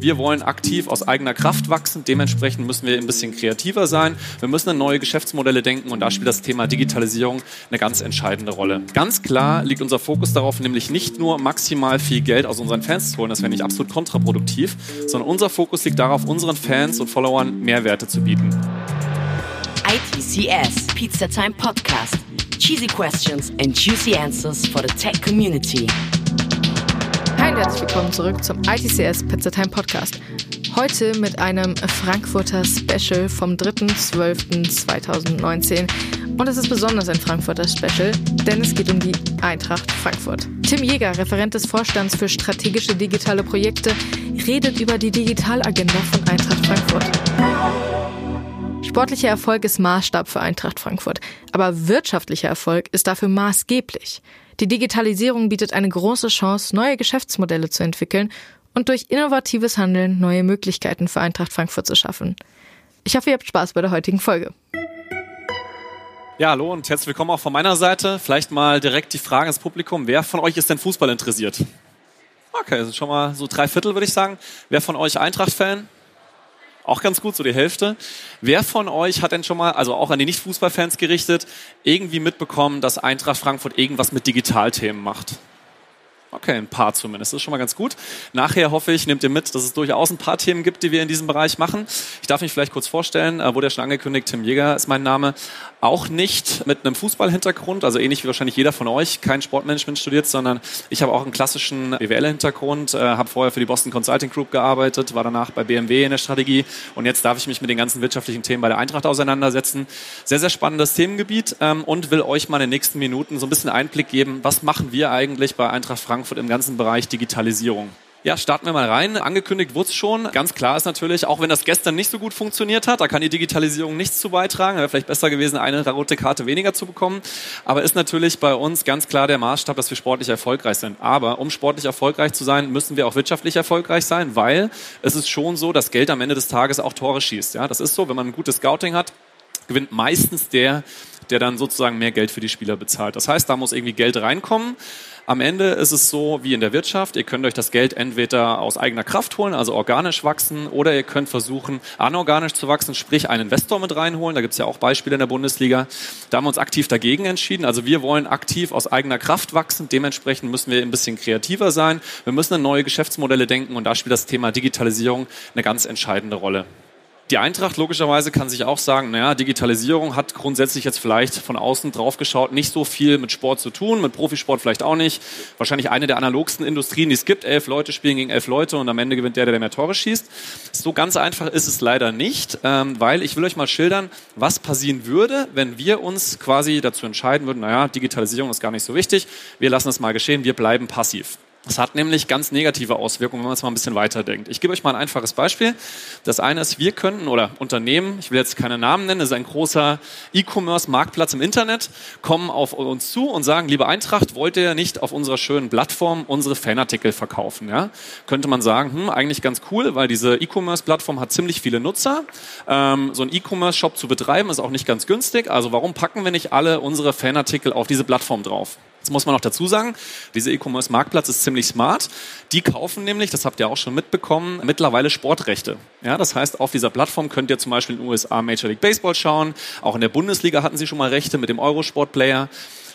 Wir wollen aktiv aus eigener Kraft wachsen. Dementsprechend müssen wir ein bisschen kreativer sein. Wir müssen an neue Geschäftsmodelle denken und da spielt das Thema Digitalisierung eine ganz entscheidende Rolle. Ganz klar liegt unser Fokus darauf, nämlich nicht nur maximal viel Geld aus unseren Fans zu holen, das wäre nicht absolut kontraproduktiv, sondern unser Fokus liegt darauf, unseren Fans und Followern Mehrwerte zu bieten. ITCS Pizza Time Podcast. Cheesy questions and juicy answers for the tech community. Herzlich willkommen zurück zum ITCS Pizza Time Podcast. Heute mit einem Frankfurter Special vom 3.12.2019. Und es ist besonders ein Frankfurter Special, denn es geht um die Eintracht Frankfurt. Tim Jäger, Referent des Vorstands für strategische digitale Projekte, redet über die Digitalagenda von Eintracht Frankfurt. Sportlicher Erfolg ist Maßstab für Eintracht Frankfurt, aber wirtschaftlicher Erfolg ist dafür maßgeblich. Die Digitalisierung bietet eine große Chance, neue Geschäftsmodelle zu entwickeln und durch innovatives Handeln neue Möglichkeiten für Eintracht Frankfurt zu schaffen. Ich hoffe, ihr habt Spaß bei der heutigen Folge. Ja, hallo und herzlich willkommen auch von meiner Seite. Vielleicht mal direkt die Frage ins Publikum. Wer von euch ist denn Fußball interessiert? Okay, sind schon mal so drei Viertel, würde ich sagen. Wer von euch Eintracht-Fan? Auch ganz gut, so die Hälfte. Wer von euch hat denn schon mal, also auch an die Nicht-Fußballfans gerichtet, irgendwie mitbekommen, dass Eintracht Frankfurt irgendwas mit Digitalthemen macht? Okay, ein paar zumindest. Das ist schon mal ganz gut. Nachher hoffe ich, nehmt ihr mit, dass es durchaus ein paar Themen gibt, die wir in diesem Bereich machen. Ich darf mich vielleicht kurz vorstellen, äh, wurde ja schon angekündigt, Tim Jäger ist mein Name. Auch nicht mit einem Fußballhintergrund, also ähnlich wie wahrscheinlich jeder von euch, kein Sportmanagement studiert, sondern ich habe auch einen klassischen BWL-Hintergrund, äh, habe vorher für die Boston Consulting Group gearbeitet, war danach bei BMW in der Strategie und jetzt darf ich mich mit den ganzen wirtschaftlichen Themen bei der Eintracht auseinandersetzen. Sehr, sehr spannendes Themengebiet ähm, und will euch mal in den nächsten Minuten so ein bisschen Einblick geben, was machen wir eigentlich bei Eintracht Frankfurt Frankfurt im ganzen Bereich Digitalisierung. Ja, starten wir mal rein. Angekündigt wurde es schon. Ganz klar ist natürlich, auch wenn das gestern nicht so gut funktioniert hat, da kann die Digitalisierung nichts zu beitragen. Wäre vielleicht besser gewesen, eine rote Karte weniger zu bekommen. Aber ist natürlich bei uns ganz klar der Maßstab, dass wir sportlich erfolgreich sind. Aber um sportlich erfolgreich zu sein, müssen wir auch wirtschaftlich erfolgreich sein, weil es ist schon so, dass Geld am Ende des Tages auch Tore schießt. Ja, das ist so, wenn man ein gutes Scouting hat, gewinnt meistens der, der dann sozusagen mehr Geld für die Spieler bezahlt. Das heißt, da muss irgendwie Geld reinkommen. Am Ende ist es so wie in der Wirtschaft, ihr könnt euch das Geld entweder aus eigener Kraft holen, also organisch wachsen, oder ihr könnt versuchen, anorganisch zu wachsen, sprich einen Investor mit reinholen. Da gibt es ja auch Beispiele in der Bundesliga. Da haben wir uns aktiv dagegen entschieden. Also wir wollen aktiv aus eigener Kraft wachsen. Dementsprechend müssen wir ein bisschen kreativer sein. Wir müssen an neue Geschäftsmodelle denken und da spielt das Thema Digitalisierung eine ganz entscheidende Rolle. Die Eintracht logischerweise kann sich auch sagen, naja, Digitalisierung hat grundsätzlich jetzt vielleicht von außen drauf geschaut nicht so viel mit Sport zu tun, mit Profisport vielleicht auch nicht. Wahrscheinlich eine der analogsten Industrien, die es gibt. Elf Leute spielen gegen elf Leute und am Ende gewinnt der, der mehr Tore schießt. So ganz einfach ist es leider nicht, ähm, weil ich will euch mal schildern, was passieren würde, wenn wir uns quasi dazu entscheiden würden, naja, Digitalisierung ist gar nicht so wichtig, wir lassen es mal geschehen, wir bleiben passiv. Das hat nämlich ganz negative Auswirkungen, wenn man es mal ein bisschen weiterdenkt. Ich gebe euch mal ein einfaches Beispiel. Das eine ist, wir könnten, oder Unternehmen, ich will jetzt keine Namen nennen, das ist ein großer E-Commerce-Marktplatz im Internet, kommen auf uns zu und sagen, liebe Eintracht, wollt ihr nicht auf unserer schönen Plattform unsere Fanartikel verkaufen? Ja? Könnte man sagen, hm, eigentlich ganz cool, weil diese E-Commerce-Plattform hat ziemlich viele Nutzer. Ähm, so ein E-Commerce-Shop zu betreiben ist auch nicht ganz günstig. Also warum packen wir nicht alle unsere Fanartikel auf diese Plattform drauf? Jetzt muss man noch dazu sagen, dieser E-Commerce-Marktplatz ist ziemlich smart. Die kaufen nämlich, das habt ihr auch schon mitbekommen, mittlerweile Sportrechte. Ja, das heißt, auf dieser Plattform könnt ihr zum Beispiel in den USA Major League Baseball schauen. Auch in der Bundesliga hatten sie schon mal Rechte mit dem Eurosport-Player.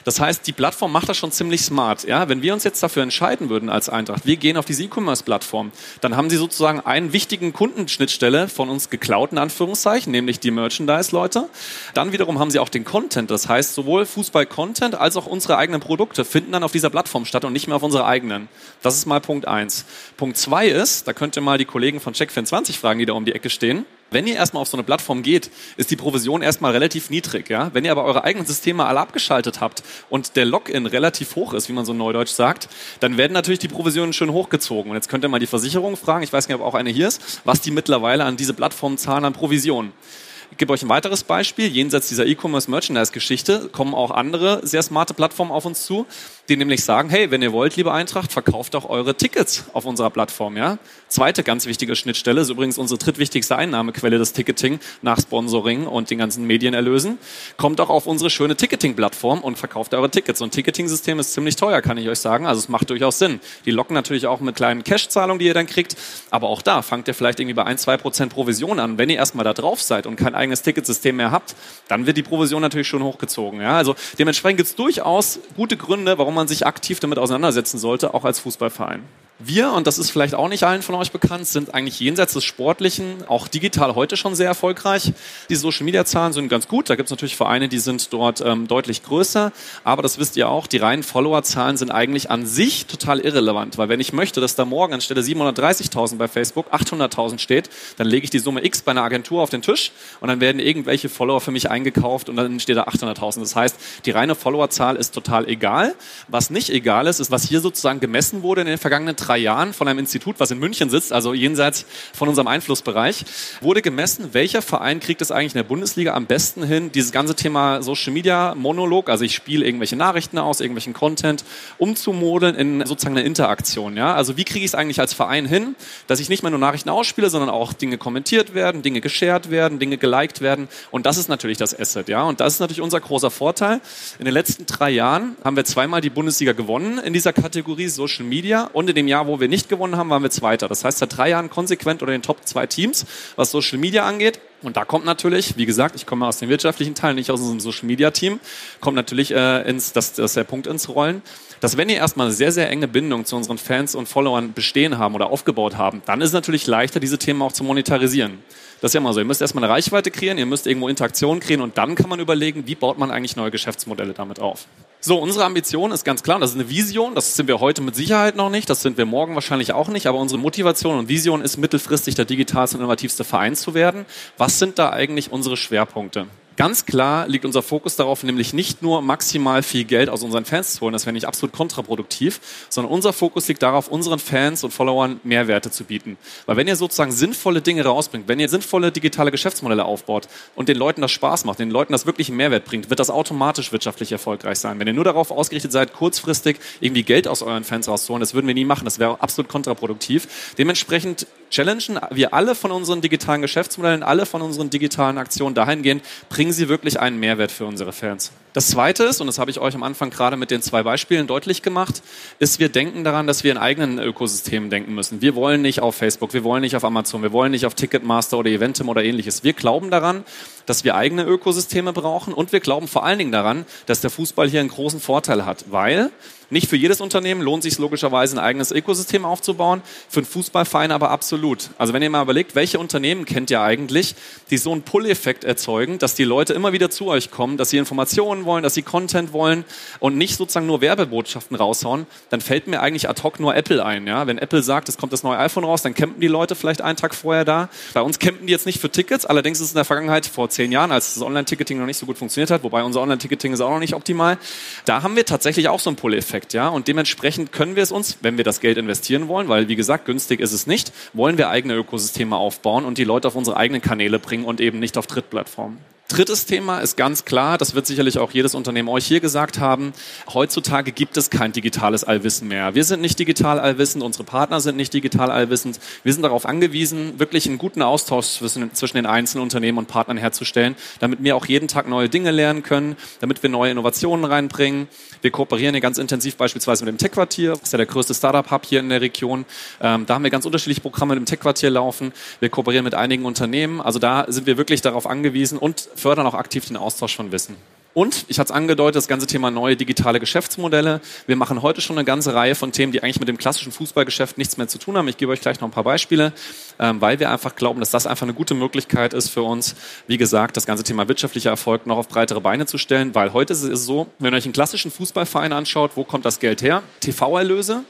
Das heißt, die Plattform macht das schon ziemlich smart. Ja? Wenn wir uns jetzt dafür entscheiden würden als Eintracht, wir gehen auf diese E-Commerce-Plattform, dann haben sie sozusagen einen wichtigen Kundenschnittstelle von uns geklaut, in Anführungszeichen, nämlich die Merchandise-Leute. Dann wiederum haben sie auch den Content. Das heißt, sowohl Fußball-Content als auch unsere eigenen Produkte finden dann auf dieser Plattform statt und nicht mehr auf unserer eigenen. Das ist mal Punkt eins. Punkt zwei ist, da könnt ihr mal die Kollegen von Check24 fragen, die da um die Ecke stehen. Wenn ihr erstmal auf so eine Plattform geht, ist die Provision erstmal relativ niedrig. Ja? Wenn ihr aber eure eigenen Systeme alle abgeschaltet habt und der Login relativ hoch ist, wie man so neudeutsch sagt, dann werden natürlich die Provisionen schön hochgezogen. Und jetzt könnt ihr mal die Versicherung fragen, ich weiß nicht, ob auch eine hier ist, was die mittlerweile an diese Plattform zahlen an Provisionen. Ich gebe euch ein weiteres Beispiel. Jenseits dieser E-Commerce-Merchandise-Geschichte kommen auch andere sehr smarte Plattformen auf uns zu, die nämlich sagen, hey, wenn ihr wollt, liebe Eintracht, verkauft doch eure Tickets auf unserer Plattform. Ja? Zweite ganz wichtige Schnittstelle ist übrigens unsere drittwichtigste Einnahmequelle, das Ticketing nach Sponsoring und den ganzen Medienerlösen. Kommt auch auf unsere schöne Ticketing-Plattform und verkauft eure Tickets. Ein Ticketing-System ist ziemlich teuer, kann ich euch sagen. Also es macht durchaus Sinn. Die locken natürlich auch mit kleinen Cash-Zahlungen, die ihr dann kriegt. Aber auch da fangt ihr vielleicht irgendwie bei ein, zwei Prozent Provision an. Wenn ihr erstmal da drauf seid und kein eigenes Ticketsystem mehr habt, dann wird die Provision natürlich schon hochgezogen. Ja? Also dementsprechend gibt es durchaus gute Gründe, warum man sich aktiv damit auseinandersetzen sollte, auch als Fußballverein. Wir, und das ist vielleicht auch nicht allen von euch bekannt, sind eigentlich jenseits des Sportlichen auch digital heute schon sehr erfolgreich. Die Social-Media-Zahlen sind ganz gut. Da gibt es natürlich Vereine, die sind dort ähm, deutlich größer. Aber das wisst ihr auch, die reinen Follower-Zahlen sind eigentlich an sich total irrelevant. Weil wenn ich möchte, dass da morgen anstelle 730.000 bei Facebook 800.000 steht, dann lege ich die Summe X bei einer Agentur auf den Tisch und dann werden irgendwelche Follower für mich eingekauft und dann steht da 800.000. Das heißt, die reine Follower-Zahl ist total egal. Was nicht egal ist, ist, was hier sozusagen gemessen wurde in den vergangenen drei Jahren von einem Institut, was in München sitzt, also jenseits von unserem Einflussbereich, wurde gemessen, welcher Verein kriegt es eigentlich in der Bundesliga am besten hin, dieses ganze Thema Social Media Monolog, also ich spiele irgendwelche Nachrichten aus, irgendwelchen Content, umzumodeln in sozusagen eine Interaktion. Ja? Also wie kriege ich es eigentlich als Verein hin, dass ich nicht mehr nur Nachrichten ausspiele, sondern auch Dinge kommentiert werden, Dinge geshared werden, Dinge geliked werden und das ist natürlich das Asset. Ja? Und das ist natürlich unser großer Vorteil. In den letzten drei Jahren haben wir zweimal die Bundesliga gewonnen in dieser Kategorie Social Media und in dem Jahr Jahr, wo wir nicht gewonnen haben, waren wir Zweiter. Das heißt, seit drei Jahren konsequent unter den Top zwei Teams, was Social Media angeht. Und da kommt natürlich, wie gesagt, ich komme aus dem wirtschaftlichen Teil, nicht aus unserem Social Media Team, kommt natürlich äh, ins, das, das der Punkt ins Rollen, dass wenn ihr erstmal eine sehr, sehr enge Bindung zu unseren Fans und Followern bestehen haben oder aufgebaut haben, dann ist es natürlich leichter, diese Themen auch zu monetarisieren. Das ist ja immer so. Ihr müsst erstmal eine Reichweite kreieren, ihr müsst irgendwo Interaktion kreieren und dann kann man überlegen, wie baut man eigentlich neue Geschäftsmodelle damit auf. So, unsere Ambition ist ganz klar, das ist eine Vision, das sind wir heute mit Sicherheit noch nicht, das sind wir morgen wahrscheinlich auch nicht, aber unsere Motivation und Vision ist mittelfristig der digitalste und innovativste Verein zu werden. Was sind da eigentlich unsere Schwerpunkte? Ganz klar liegt unser Fokus darauf, nämlich nicht nur maximal viel Geld aus unseren Fans zu holen, das wäre nicht absolut kontraproduktiv, sondern unser Fokus liegt darauf, unseren Fans und Followern Mehrwerte zu bieten. Weil wenn ihr sozusagen sinnvolle Dinge rausbringt, wenn ihr sinnvolle digitale Geschäftsmodelle aufbaut und den Leuten das Spaß macht, den Leuten das wirklich einen Mehrwert bringt, wird das automatisch wirtschaftlich erfolgreich sein. Wenn ihr nur darauf ausgerichtet seid, kurzfristig irgendwie Geld aus euren Fans rauszuholen, das würden wir nie machen, das wäre absolut kontraproduktiv. Dementsprechend challengen wir alle von unseren digitalen Geschäftsmodellen, alle von unseren digitalen Aktionen dahingehend, bringen sie wirklich einen Mehrwert für unsere Fans. Das Zweite ist, und das habe ich euch am Anfang gerade mit den zwei Beispielen deutlich gemacht, ist, wir denken daran, dass wir in eigenen Ökosystemen denken müssen. Wir wollen nicht auf Facebook, wir wollen nicht auf Amazon, wir wollen nicht auf Ticketmaster oder Eventim oder ähnliches. Wir glauben daran, dass wir eigene Ökosysteme brauchen und wir glauben vor allen Dingen daran, dass der Fußball hier einen großen Vorteil hat, weil nicht für jedes Unternehmen lohnt sich logischerweise ein eigenes Ökosystem aufzubauen, für einen Fußballverein aber absolut. Also wenn ihr mal überlegt, welche Unternehmen kennt ihr eigentlich, die so einen Pull-Effekt erzeugen, dass die Leute immer wieder zu euch kommen, dass sie Informationen wollen, dass sie Content wollen und nicht sozusagen nur Werbebotschaften raushauen, dann fällt mir eigentlich ad hoc nur Apple ein. Ja? Wenn Apple sagt, es kommt das neue iPhone raus, dann campen die Leute vielleicht einen Tag vorher da. Bei uns campen die jetzt nicht für Tickets, allerdings ist es in der Vergangenheit vor zehn Jahren, als das Online-Ticketing noch nicht so gut funktioniert hat, wobei unser Online-Ticketing ist auch noch nicht optimal, da haben wir tatsächlich auch so einen Pull-Effekt. Effekt, ja. Und dementsprechend können wir es uns, wenn wir das Geld investieren wollen, weil wie gesagt, günstig ist es nicht, wollen wir eigene Ökosysteme aufbauen und die Leute auf unsere eigenen Kanäle bringen und eben nicht auf Drittplattformen. Drittes Thema ist ganz klar, das wird sicherlich auch jedes Unternehmen euch hier gesagt haben, heutzutage gibt es kein digitales Allwissen mehr. Wir sind nicht digital allwissend, unsere Partner sind nicht digital allwissend. Wir sind darauf angewiesen, wirklich einen guten Austausch zwischen, zwischen den einzelnen Unternehmen und Partnern herzustellen, damit wir auch jeden Tag neue Dinge lernen können, damit wir neue Innovationen reinbringen. Wir kooperieren hier ganz intensiv beispielsweise mit dem Tech-Quartier, das ist ja der größte Startup-Hub hier in der Region. Ähm, da haben wir ganz unterschiedliche Programme im Tech-Quartier laufen. Wir kooperieren mit einigen Unternehmen. Also da sind wir wirklich darauf angewiesen und fördern auch aktiv den Austausch von Wissen. Und ich hatte es angedeutet, das ganze Thema neue digitale Geschäftsmodelle. Wir machen heute schon eine ganze Reihe von Themen, die eigentlich mit dem klassischen Fußballgeschäft nichts mehr zu tun haben. Ich gebe euch gleich noch ein paar Beispiele, ähm, weil wir einfach glauben, dass das einfach eine gute Möglichkeit ist für uns, wie gesagt, das ganze Thema wirtschaftlicher Erfolg noch auf breitere Beine zu stellen. Weil heute ist es so, wenn ihr euch einen klassischen Fußballverein anschaut, wo kommt das Geld her? TV-Erlöse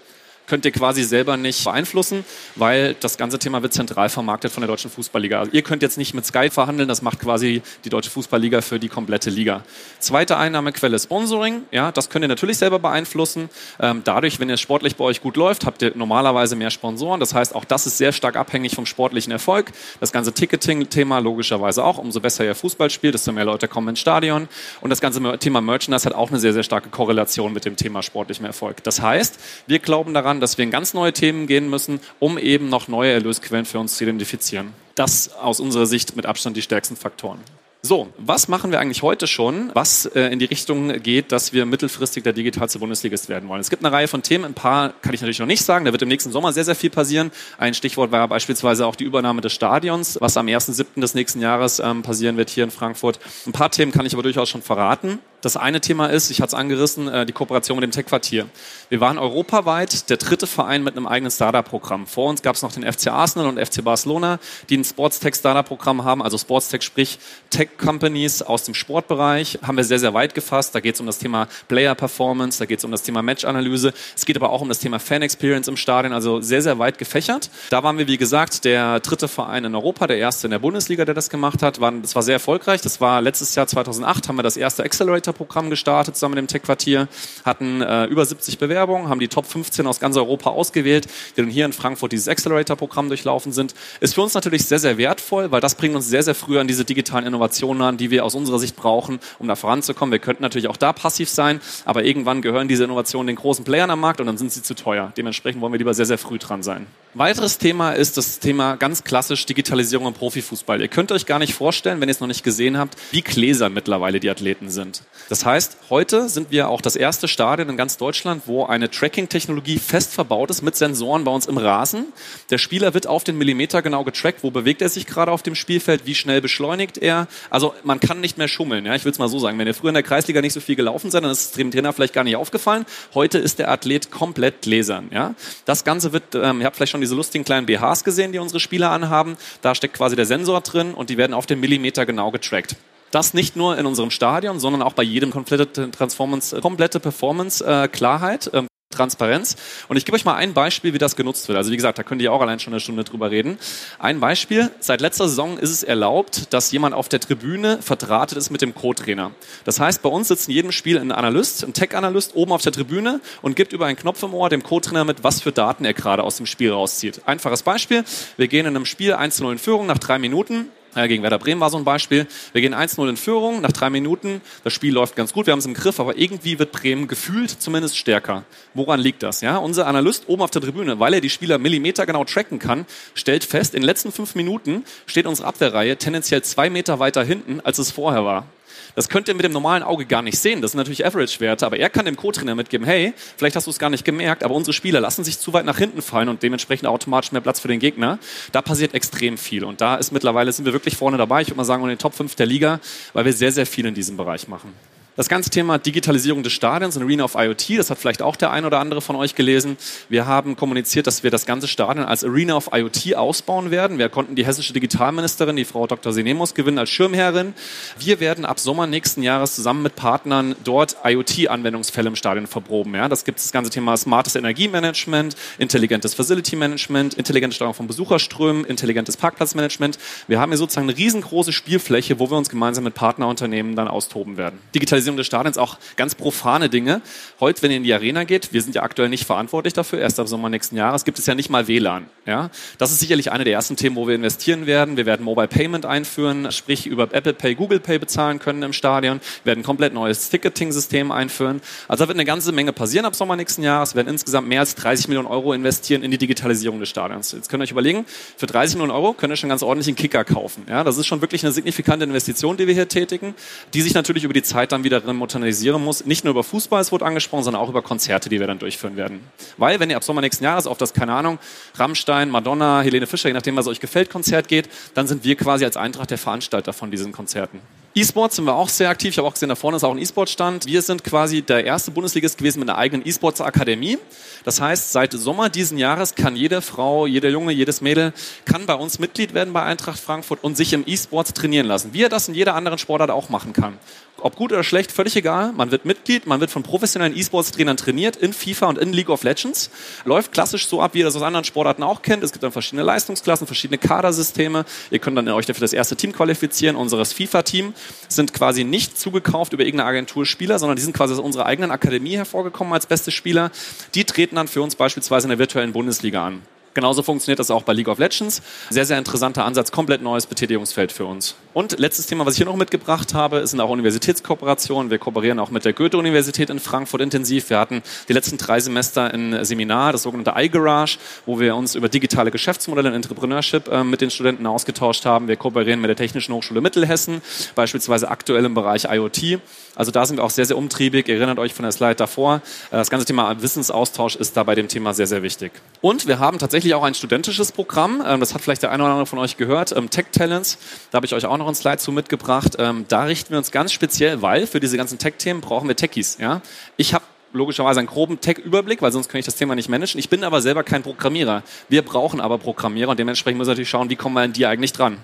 könnt ihr quasi selber nicht beeinflussen, weil das ganze Thema wird zentral vermarktet von der Deutschen Fußballliga. Also ihr könnt jetzt nicht mit Sky verhandeln, das macht quasi die Deutsche Fußballliga für die komplette Liga. Zweite Einnahmequelle Sponsoring, ja, das könnt ihr natürlich selber beeinflussen. Ähm, dadurch, wenn es sportlich bei euch gut läuft, habt ihr normalerweise mehr Sponsoren. Das heißt, auch das ist sehr stark abhängig vom sportlichen Erfolg. Das ganze Ticketing-Thema logischerweise auch. Umso besser ihr Fußball spielt, desto mehr Leute kommen ins Stadion. Und das ganze Thema Merchandise hat auch eine sehr, sehr starke Korrelation mit dem Thema sportlichem Erfolg. Das heißt, wir glauben daran, dass wir in ganz neue Themen gehen müssen, um eben noch neue Erlösquellen für uns zu identifizieren. Das aus unserer Sicht mit Abstand die stärksten Faktoren. So, was machen wir eigentlich heute schon, was äh, in die Richtung geht, dass wir mittelfristig der digitalste Bundesligist werden wollen? Es gibt eine Reihe von Themen, ein paar kann ich natürlich noch nicht sagen, da wird im nächsten Sommer sehr, sehr viel passieren. Ein Stichwort war beispielsweise auch die Übernahme des Stadions, was am 1.7. des nächsten Jahres ähm, passieren wird hier in Frankfurt. Ein paar Themen kann ich aber durchaus schon verraten. Das eine Thema ist, ich hatte es angerissen, äh, die Kooperation mit dem Tech-Quartier. Wir waren europaweit der dritte Verein mit einem eigenen Startup-Programm. Vor uns gab es noch den FC Arsenal und FC Barcelona, die ein Sports-Tech-Startup-Programm haben, also Sports-Tech, sprich Tech-Companies aus dem Sportbereich, haben wir sehr, sehr weit gefasst. Da geht es um das Thema Player-Performance, da geht es um das Thema Match-Analyse. Es geht aber auch um das Thema Fan-Experience im Stadion, also sehr, sehr weit gefächert. Da waren wir, wie gesagt, der dritte Verein in Europa, der erste in der Bundesliga, der das gemacht hat. Das war sehr erfolgreich. Das war letztes Jahr 2008, haben wir das erste Accelerator Programm gestartet zusammen mit dem Tech-Quartier, hatten äh, über 70 Bewerbungen, haben die Top 15 aus ganz Europa ausgewählt, die dann hier in Frankfurt dieses Accelerator-Programm durchlaufen sind. Ist für uns natürlich sehr, sehr wertvoll, weil das bringt uns sehr, sehr früh an diese digitalen Innovationen an, die wir aus unserer Sicht brauchen, um da voranzukommen. Wir könnten natürlich auch da passiv sein, aber irgendwann gehören diese Innovationen den großen Playern am Markt und dann sind sie zu teuer. Dementsprechend wollen wir lieber sehr, sehr früh dran sein. Weiteres Thema ist das Thema ganz klassisch Digitalisierung im Profifußball. Ihr könnt euch gar nicht vorstellen, wenn ihr es noch nicht gesehen habt, wie gläsern mittlerweile die Athleten sind. Das heißt, heute sind wir auch das erste Stadion in ganz Deutschland, wo eine Tracking-Technologie fest verbaut ist mit Sensoren bei uns im Rasen. Der Spieler wird auf den Millimeter genau getrackt, wo bewegt er sich gerade auf dem Spielfeld, wie schnell beschleunigt er. Also man kann nicht mehr schummeln. Ja? Ich will es mal so sagen. Wenn ihr früher in der Kreisliga nicht so viel gelaufen seid, dann ist es dem Trainer vielleicht gar nicht aufgefallen. Heute ist der Athlet komplett gläsern. Ja? Das Ganze wird, ähm, ihr habt vielleicht schon diese lustigen kleinen BHs gesehen, die unsere Spieler anhaben. Da steckt quasi der Sensor drin und die werden auf den Millimeter genau getrackt. Das nicht nur in unserem Stadion, sondern auch bei jedem komplette Transformance, komplette Performance äh, Klarheit. Ähm, Transparenz. Und ich gebe euch mal ein Beispiel, wie das genutzt wird. Also wie gesagt, da könnt ihr auch allein schon eine Stunde drüber reden. Ein Beispiel. Seit letzter Saison ist es erlaubt, dass jemand auf der Tribüne verdrahtet ist mit dem Co-Trainer. Das heißt, bei uns sitzt in jedem Spiel ein Analyst, ein Tech-Analyst oben auf der Tribüne und gibt über einen Knopf im Ohr dem Co-Trainer mit, was für Daten er gerade aus dem Spiel rauszieht. Einfaches Beispiel. Wir gehen in einem Spiel 1-0 in Führung nach drei Minuten ja, gegen Werder Bremen war so ein Beispiel. Wir gehen 1-0 in Führung, nach drei Minuten, das Spiel läuft ganz gut, wir haben es im Griff, aber irgendwie wird Bremen gefühlt zumindest stärker. Woran liegt das? Ja, unser Analyst oben auf der Tribüne, weil er die Spieler Millimeter genau tracken kann, stellt fest, in den letzten fünf Minuten steht unsere Abwehrreihe tendenziell zwei Meter weiter hinten, als es vorher war. Das könnt ihr mit dem normalen Auge gar nicht sehen. Das sind natürlich Average-Werte, aber er kann dem Co-Trainer mitgeben, hey, vielleicht hast du es gar nicht gemerkt, aber unsere Spieler lassen sich zu weit nach hinten fallen und dementsprechend automatisch mehr Platz für den Gegner. Da passiert extrem viel und da ist mittlerweile, sind wir wirklich vorne dabei. Ich würde mal sagen, in den Top 5 der Liga, weil wir sehr, sehr viel in diesem Bereich machen. Das ganze Thema Digitalisierung des Stadions Arena of IoT, das hat vielleicht auch der ein oder andere von euch gelesen. Wir haben kommuniziert, dass wir das ganze Stadion als Arena of IoT ausbauen werden. Wir konnten die hessische Digitalministerin, die Frau Dr. Sinemus, gewinnen als Schirmherrin. Wir werden ab Sommer nächsten Jahres zusammen mit Partnern dort IoT-Anwendungsfälle im Stadion verproben. Ja, das gibt das ganze Thema smartes Energiemanagement, intelligentes Facility Management, intelligente Steuerung von Besucherströmen, intelligentes Parkplatzmanagement. Wir haben hier sozusagen eine riesengroße Spielfläche, wo wir uns gemeinsam mit Partnerunternehmen dann austoben werden. Digitalisierung Digitalisierung des Stadions auch ganz profane Dinge. Heute, wenn ihr in die Arena geht, wir sind ja aktuell nicht verantwortlich dafür, erst ab Sommer nächsten Jahres, gibt es ja nicht mal WLAN. Ja? Das ist sicherlich eine der ersten Themen, wo wir investieren werden. Wir werden Mobile Payment einführen, sprich über Apple Pay, Google Pay bezahlen können im Stadion, wir werden ein komplett neues Ticketing-System einführen. Also da wird eine ganze Menge passieren ab Sommer nächsten Jahres. Wir werden insgesamt mehr als 30 Millionen Euro investieren in die Digitalisierung des Stadions. Jetzt könnt ihr euch überlegen, für 30 Millionen Euro könnt ihr schon ganz ordentlich einen Kicker kaufen. Ja? Das ist schon wirklich eine signifikante Investition, die wir hier tätigen, die sich natürlich über die Zeit dann wieder wieder modernisieren muss. Nicht nur über Fußball, es wurde angesprochen, sondern auch über Konzerte, die wir dann durchführen werden. Weil, wenn ihr ab Sommer nächsten Jahres auf das, keine Ahnung, Rammstein, Madonna, Helene Fischer, je nachdem, was euch gefällt, Konzert geht, dann sind wir quasi als Eintracht der Veranstalter von diesen Konzerten. E-Sports sind wir auch sehr aktiv. Ich habe auch gesehen, da vorne ist auch ein E-Sport-Stand. Wir sind quasi der erste Bundesligist gewesen mit einer eigenen E-Sports-Akademie. Das heißt, seit Sommer diesen Jahres kann jede Frau, jeder Junge, jedes Mädel kann bei uns Mitglied werden bei Eintracht Frankfurt und sich im E-Sports trainieren lassen. Wie er das in jeder anderen Sportart auch machen kann. Ob gut oder schlecht, völlig egal. Man wird Mitglied, man wird von professionellen E-Sports-Trainern trainiert in FIFA und in League of Legends. Läuft klassisch so ab, wie ihr das aus anderen Sportarten auch kennt. Es gibt dann verschiedene Leistungsklassen, verschiedene Kadersysteme. Ihr könnt dann euch dafür das erste Team qualifizieren. Unseres FIFA-Team sind quasi nicht zugekauft über irgendeine Agentur Spieler, sondern die sind quasi aus unserer eigenen Akademie hervorgekommen als beste Spieler. Die treten dann für uns beispielsweise in der virtuellen Bundesliga an. Genauso funktioniert das auch bei League of Legends. Sehr, sehr interessanter Ansatz, komplett neues Betätigungsfeld für uns. Und letztes Thema, was ich hier noch mitgebracht habe, sind auch Universitätskooperationen. Wir kooperieren auch mit der Goethe-Universität in Frankfurt intensiv. Wir hatten die letzten drei Semester ein Seminar, das sogenannte iGarage, wo wir uns über digitale Geschäftsmodelle und Entrepreneurship äh, mit den Studenten ausgetauscht haben. Wir kooperieren mit der Technischen Hochschule Mittelhessen, beispielsweise aktuell im Bereich IoT. Also da sind wir auch sehr, sehr umtriebig. Ihr erinnert euch von der Slide davor. Äh, das ganze Thema Wissensaustausch ist da bei dem Thema sehr, sehr wichtig. Und wir haben tatsächlich auch ein studentisches Programm. Ähm, das hat vielleicht der eine oder andere von euch gehört. Ähm, Tech Talents. Da habe ich euch auch noch ein Slide zu mitgebracht. Ähm, da richten wir uns ganz speziell, weil für diese ganzen Tech-Themen brauchen wir Techies. Ja? Ich habe logischerweise einen groben Tech-Überblick, weil sonst kann ich das Thema nicht managen. Ich bin aber selber kein Programmierer. Wir brauchen aber Programmierer und dementsprechend müssen wir natürlich schauen, wie kommen wir an die eigentlich dran.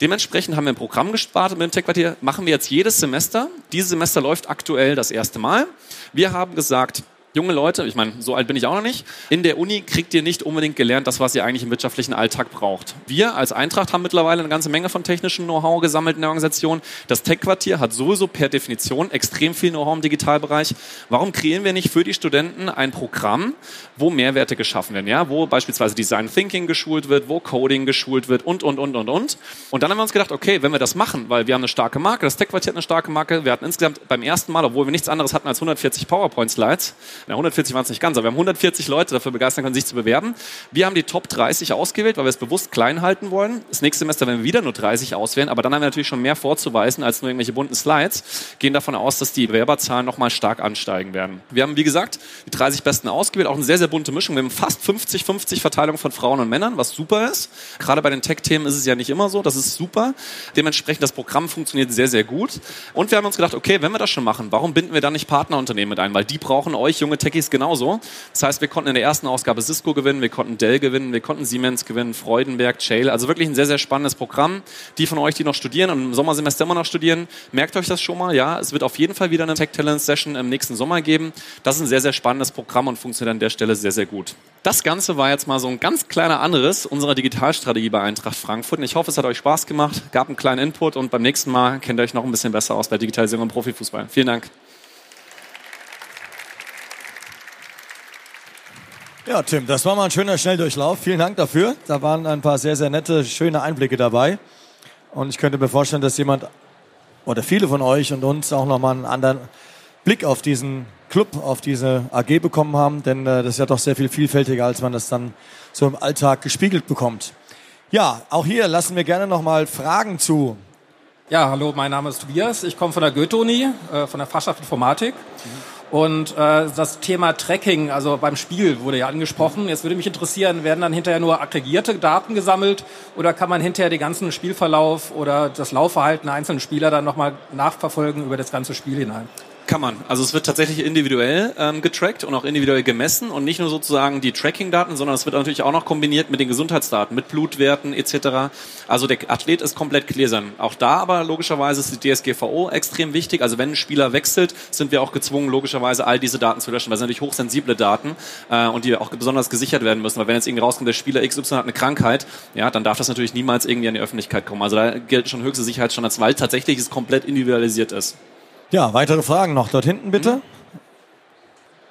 Dementsprechend haben wir ein Programm gestartet mit dem Tech-Quartier, machen wir jetzt jedes Semester. Dieses Semester läuft aktuell das erste Mal. Wir haben gesagt, junge Leute, ich meine, so alt bin ich auch noch nicht, in der Uni kriegt ihr nicht unbedingt gelernt, das, was ihr eigentlich im wirtschaftlichen Alltag braucht. Wir als Eintracht haben mittlerweile eine ganze Menge von technischem Know-how gesammelt in der Organisation. Das Tech-Quartier hat sowieso per Definition extrem viel Know-how im Digitalbereich. Warum kreieren wir nicht für die Studenten ein Programm, wo Mehrwerte geschaffen werden, ja, wo beispielsweise Design Thinking geschult wird, wo Coding geschult wird und, und, und, und, und. Und dann haben wir uns gedacht, okay, wenn wir das machen, weil wir haben eine starke Marke, das Tech-Quartier hat eine starke Marke, wir hatten insgesamt beim ersten Mal, obwohl wir nichts anderes hatten als 140 PowerPoint-Slides, na, 140 waren es nicht ganz, aber wir haben 140 Leute dafür begeistern können, sich zu bewerben. Wir haben die Top 30 ausgewählt, weil wir es bewusst klein halten wollen. Das nächste Semester werden wir wieder nur 30 auswählen, aber dann haben wir natürlich schon mehr vorzuweisen als nur irgendwelche bunten Slides. Gehen davon aus, dass die Bewerberzahlen nochmal stark ansteigen werden. Wir haben, wie gesagt, die 30 Besten ausgewählt, auch eine sehr, sehr bunte Mischung. Wir haben fast 50-50 Verteilung von Frauen und Männern, was super ist. Gerade bei den Tech-Themen ist es ja nicht immer so, das ist super. Dementsprechend, das Programm funktioniert sehr, sehr gut. Und wir haben uns gedacht, okay, wenn wir das schon machen, warum binden wir dann nicht Partnerunternehmen mit ein? Weil die brauchen euch junge Techies genauso. Das heißt, wir konnten in der ersten Ausgabe Cisco gewinnen, wir konnten Dell gewinnen, wir konnten Siemens gewinnen, Freudenberg, Shale. Also wirklich ein sehr, sehr spannendes Programm. Die von euch, die noch studieren und im Sommersemester immer noch studieren, merkt euch das schon mal. Ja, es wird auf jeden Fall wieder eine Tech Talent Session im nächsten Sommer geben. Das ist ein sehr, sehr spannendes Programm und funktioniert an der Stelle sehr, sehr gut. Das Ganze war jetzt mal so ein ganz kleiner anderes unserer Digitalstrategie bei Eintracht Frankfurt. Ich hoffe, es hat euch Spaß gemacht, gab einen kleinen Input und beim nächsten Mal kennt ihr euch noch ein bisschen besser aus bei Digitalisierung und Profifußball. Vielen Dank. Ja, Tim, das war mal ein schöner Schnelldurchlauf. Vielen Dank dafür. Da waren ein paar sehr, sehr nette, schöne Einblicke dabei. Und ich könnte mir vorstellen, dass jemand oder viele von euch und uns auch nochmal einen anderen Blick auf diesen Club, auf diese AG bekommen haben, denn äh, das ist ja doch sehr viel vielfältiger, als man das dann so im Alltag gespiegelt bekommt. Ja, auch hier lassen wir gerne nochmal Fragen zu. Ja, hallo, mein Name ist Tobias. Ich komme von der Goethe-Uni, äh, von der Fachschaft Informatik. Mhm. Und äh, das Thema Tracking, also beim Spiel wurde ja angesprochen. Jetzt würde mich interessieren, werden dann hinterher nur aggregierte Daten gesammelt oder kann man hinterher den ganzen Spielverlauf oder das Laufverhalten der einzelnen Spieler dann nochmal nachverfolgen über das ganze Spiel hinein? Kann man. Also es wird tatsächlich individuell ähm, getrackt und auch individuell gemessen und nicht nur sozusagen die Tracking-Daten, sondern es wird natürlich auch noch kombiniert mit den Gesundheitsdaten, mit Blutwerten etc. Also der Athlet ist komplett gläsern. Auch da aber logischerweise ist die DSGVO extrem wichtig. Also wenn ein Spieler wechselt, sind wir auch gezwungen, logischerweise all diese Daten zu löschen, weil es natürlich hochsensible Daten äh, und die auch besonders gesichert werden müssen. Weil wenn jetzt irgendwie rauskommt, der Spieler XY hat eine Krankheit, ja, dann darf das natürlich niemals irgendwie an die Öffentlichkeit kommen. Also da gilt schon höchste Sicherheitsstandards, weil tatsächlich es komplett individualisiert ist. Ja, weitere Fragen noch dort hinten bitte. Mhm.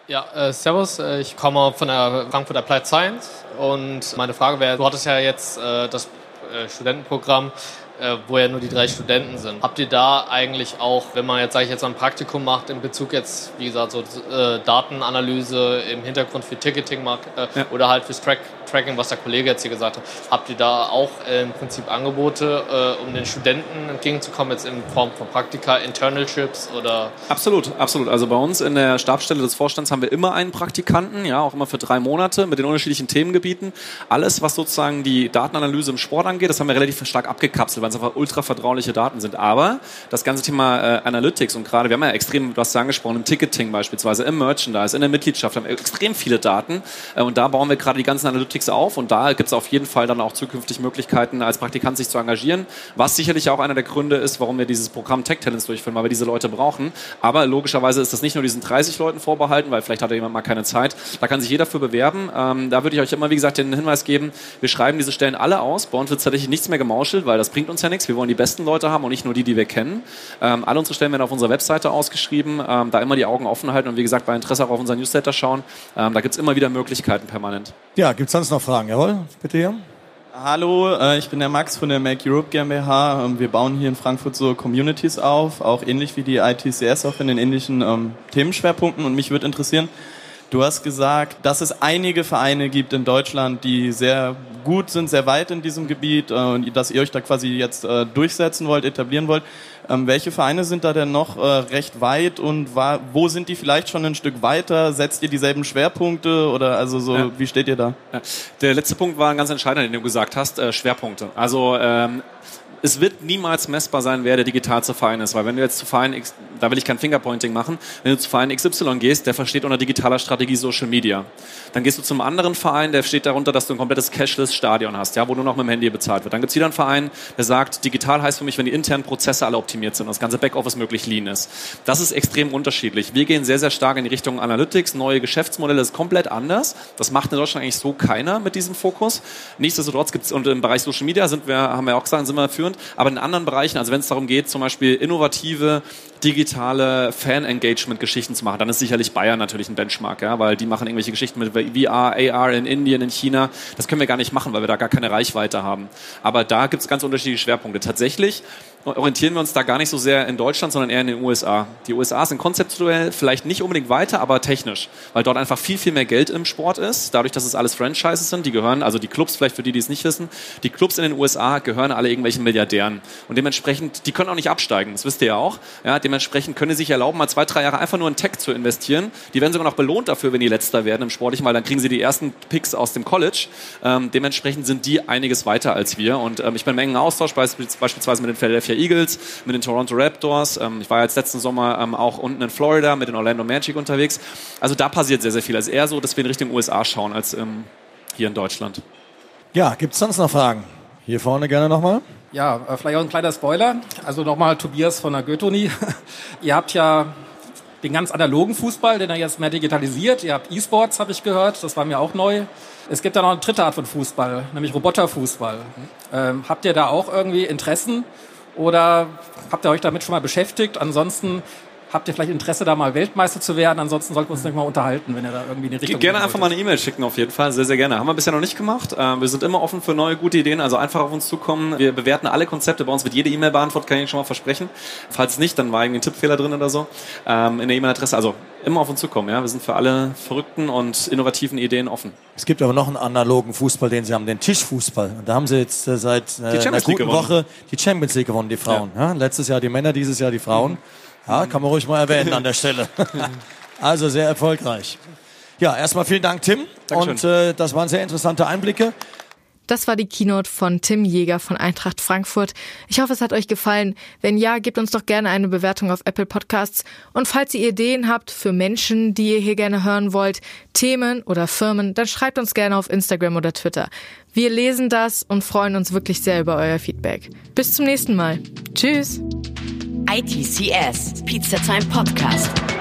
Ja, äh, servus, äh, ich komme von der Frankfurt Applied Science und meine Frage wäre, du hattest ja jetzt äh, das äh, Studentenprogramm, äh, wo ja nur die drei Studenten sind. Habt ihr da eigentlich auch, wenn man jetzt, sage ich jetzt, ein Praktikum macht, in Bezug jetzt, wie gesagt, so äh, Datenanalyse im Hintergrund für Ticketing ja. oder halt fürs Track Tracking, was der Kollege jetzt hier gesagt hat. Habt ihr da auch äh, im Prinzip Angebote, äh, um den Studenten entgegenzukommen, jetzt in Form von Praktika, Internalships oder? Absolut, absolut. Also bei uns in der Stabsstelle des Vorstands haben wir immer einen Praktikanten, ja, auch immer für drei Monate mit den unterschiedlichen Themengebieten. Alles, was sozusagen die Datenanalyse im Sport angeht, das haben wir relativ stark abgekapselt, weil es einfach ultra vertrauliche Daten sind. Aber das ganze Thema äh, Analytics und gerade, wir haben ja extrem, du hast ja angesprochen, im Ticketing beispielsweise, im Merchandise, in der Mitgliedschaft haben wir extrem viele Daten äh, und da bauen wir gerade die ganzen Analytics Analytics auf und da gibt es auf jeden Fall dann auch zukünftig Möglichkeiten, als Praktikant sich zu engagieren, was sicherlich auch einer der Gründe ist, warum wir dieses Programm Tech Talents durchführen, weil wir diese Leute brauchen. Aber logischerweise ist das nicht nur diesen 30 Leuten vorbehalten, weil vielleicht hat jemand mal keine Zeit. Da kann sich jeder für bewerben. Ähm, da würde ich euch immer, wie gesagt, den Hinweis geben, wir schreiben diese Stellen alle aus. Bei uns wird tatsächlich nichts mehr gemauschelt, weil das bringt uns ja nichts. Wir wollen die besten Leute haben und nicht nur die, die wir kennen. Ähm, alle unsere Stellen werden auf unserer Webseite ausgeschrieben. Ähm, da immer die Augen offen halten und wie gesagt, bei Interesse auch auf unseren Newsletter schauen. Ähm, da gibt es immer wieder Möglichkeiten permanent. Ja, gibt es sonst noch Fragen? Jawohl, bitte hier. Hallo, äh, ich bin der Max von der Make Europe GmbH. Ähm, wir bauen hier in Frankfurt so Communities auf, auch ähnlich wie die ITCS, auch in den ähnlichen ähm, Themenschwerpunkten. Und mich würde interessieren, Du hast gesagt, dass es einige Vereine gibt in Deutschland, die sehr gut sind, sehr weit in diesem Gebiet äh, und dass ihr euch da quasi jetzt äh, durchsetzen wollt, etablieren wollt. Ähm, welche Vereine sind da denn noch äh, recht weit und wo sind die vielleicht schon ein Stück weiter? Setzt ihr dieselben Schwerpunkte oder also so, ja. wie steht ihr da? Der letzte Punkt war ein ganz entscheidender, den du gesagt hast, Schwerpunkte. Also ähm, es wird niemals messbar sein, wer der digitalste Verein ist, weil wenn du jetzt zu Verein X, da will ich kein Fingerpointing machen, wenn du zu Verein XY gehst, der versteht unter digitaler Strategie Social Media. Dann gehst du zum anderen Verein, der steht darunter, dass du ein komplettes cashless Stadion hast, ja, wo nur noch mit dem Handy bezahlt wird. Dann gibt es wieder einen Verein, der sagt, digital heißt für mich, wenn die internen Prozesse alle optimiert sind und das ganze Backoffice möglich lean ist. Das ist extrem unterschiedlich. Wir gehen sehr, sehr stark in die Richtung Analytics, neue Geschäftsmodelle, das ist komplett anders. Das macht in Deutschland eigentlich so keiner mit diesem Fokus. Nichtsdestotrotz gibt es, und im Bereich Social Media sind wir, haben wir auch gesagt, sind wir führend, aber in anderen Bereichen, also wenn es darum geht, zum Beispiel innovative digitale Fan-Engagement-Geschichten zu machen, dann ist sicherlich Bayern natürlich ein Benchmark, ja, weil die machen irgendwelche Geschichten mit VR, AR in Indien, in China. Das können wir gar nicht machen, weil wir da gar keine Reichweite haben. Aber da gibt es ganz unterschiedliche Schwerpunkte. Tatsächlich orientieren wir uns da gar nicht so sehr in Deutschland, sondern eher in den USA. Die USA sind konzeptuell vielleicht nicht unbedingt weiter, aber technisch, weil dort einfach viel, viel mehr Geld im Sport ist. Dadurch, dass es alles Franchises sind, die gehören, also die Clubs, vielleicht für die, die es nicht wissen, die Clubs in den USA gehören alle irgendwelchen Milliardären. Und dementsprechend, die können auch nicht absteigen, das wisst ihr ja auch. Ja, dementsprechend können sie sich erlauben, mal zwei, drei Jahre einfach nur in Tech zu investieren. Die werden sogar noch belohnt dafür, wenn die Letzter werden im Sportlichen, weil dann kriegen sie die ersten Picks aus dem College. Ähm, dementsprechend sind die einiges weiter als wir. Und ähm, ich bin im engen Austausch beispielsweise mit den Philadelphia Eagles, mit den Toronto Raptors. Ähm, ich war jetzt letzten Sommer ähm, auch unten in Florida mit den Orlando Magic unterwegs. Also da passiert sehr, sehr viel. Also eher so, dass wir in Richtung USA schauen als ähm, hier in Deutschland. Ja, gibt es sonst noch Fragen? Hier vorne gerne nochmal. Ja, äh, vielleicht auch ein kleiner Spoiler. Also nochmal Tobias von der Goethe-Uni. Ihr habt ja den ganz analogen Fußball, den er jetzt mehr digitalisiert. Ihr habt E-Sports, habe ich gehört. Das war mir auch neu. Es gibt da noch eine dritte Art von Fußball, nämlich Roboterfußball. Ähm, habt ihr da auch irgendwie Interessen? Oder habt ihr euch damit schon mal beschäftigt? Ansonsten Habt ihr vielleicht Interesse, da mal Weltmeister zu werden? Ansonsten sollten wir uns nicht mal unterhalten, wenn ihr da irgendwie in die Richtung Gerne einfach mal eine E-Mail schicken, auf jeden Fall. Sehr, sehr gerne. Haben wir bisher noch nicht gemacht. Ähm, wir sind immer offen für neue, gute Ideen. Also einfach auf uns zukommen. Wir bewerten alle Konzepte. Bei uns wird jede E-Mail beantwortet, kann ich schon mal versprechen. Falls nicht, dann war irgendwie ein Tippfehler drin oder so. Ähm, in der E-Mail-Adresse. Also immer auf uns zukommen. Ja? Wir sind für alle verrückten und innovativen Ideen offen. Es gibt aber noch einen analogen Fußball, den sie haben, den Tischfußball. Und da haben sie jetzt äh, seit äh, einer guten. Woche die Champions League gewonnen, die Frauen. Ja. Ja? Letztes Jahr die Männer, dieses Jahr die Frauen. Mhm. Ja, kann man ruhig mal erwähnen an der Stelle. also sehr erfolgreich. Ja, erstmal vielen Dank, Tim. Dankeschön. Und äh, das waren sehr interessante Einblicke. Das war die Keynote von Tim Jäger von Eintracht Frankfurt. Ich hoffe, es hat euch gefallen. Wenn ja, gebt uns doch gerne eine Bewertung auf Apple Podcasts. Und falls ihr Ideen habt für Menschen, die ihr hier gerne hören wollt, Themen oder Firmen, dann schreibt uns gerne auf Instagram oder Twitter. Wir lesen das und freuen uns wirklich sehr über euer Feedback. Bis zum nächsten Mal. Tschüss. ITCS, Pizza Time Podcast.